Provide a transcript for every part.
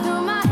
through my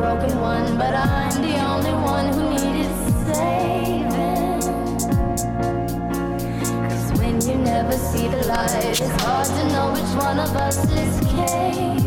broken one, but I'm the only one who needed saving. Cause when you never see the light, it's hard to know which one of us is caving.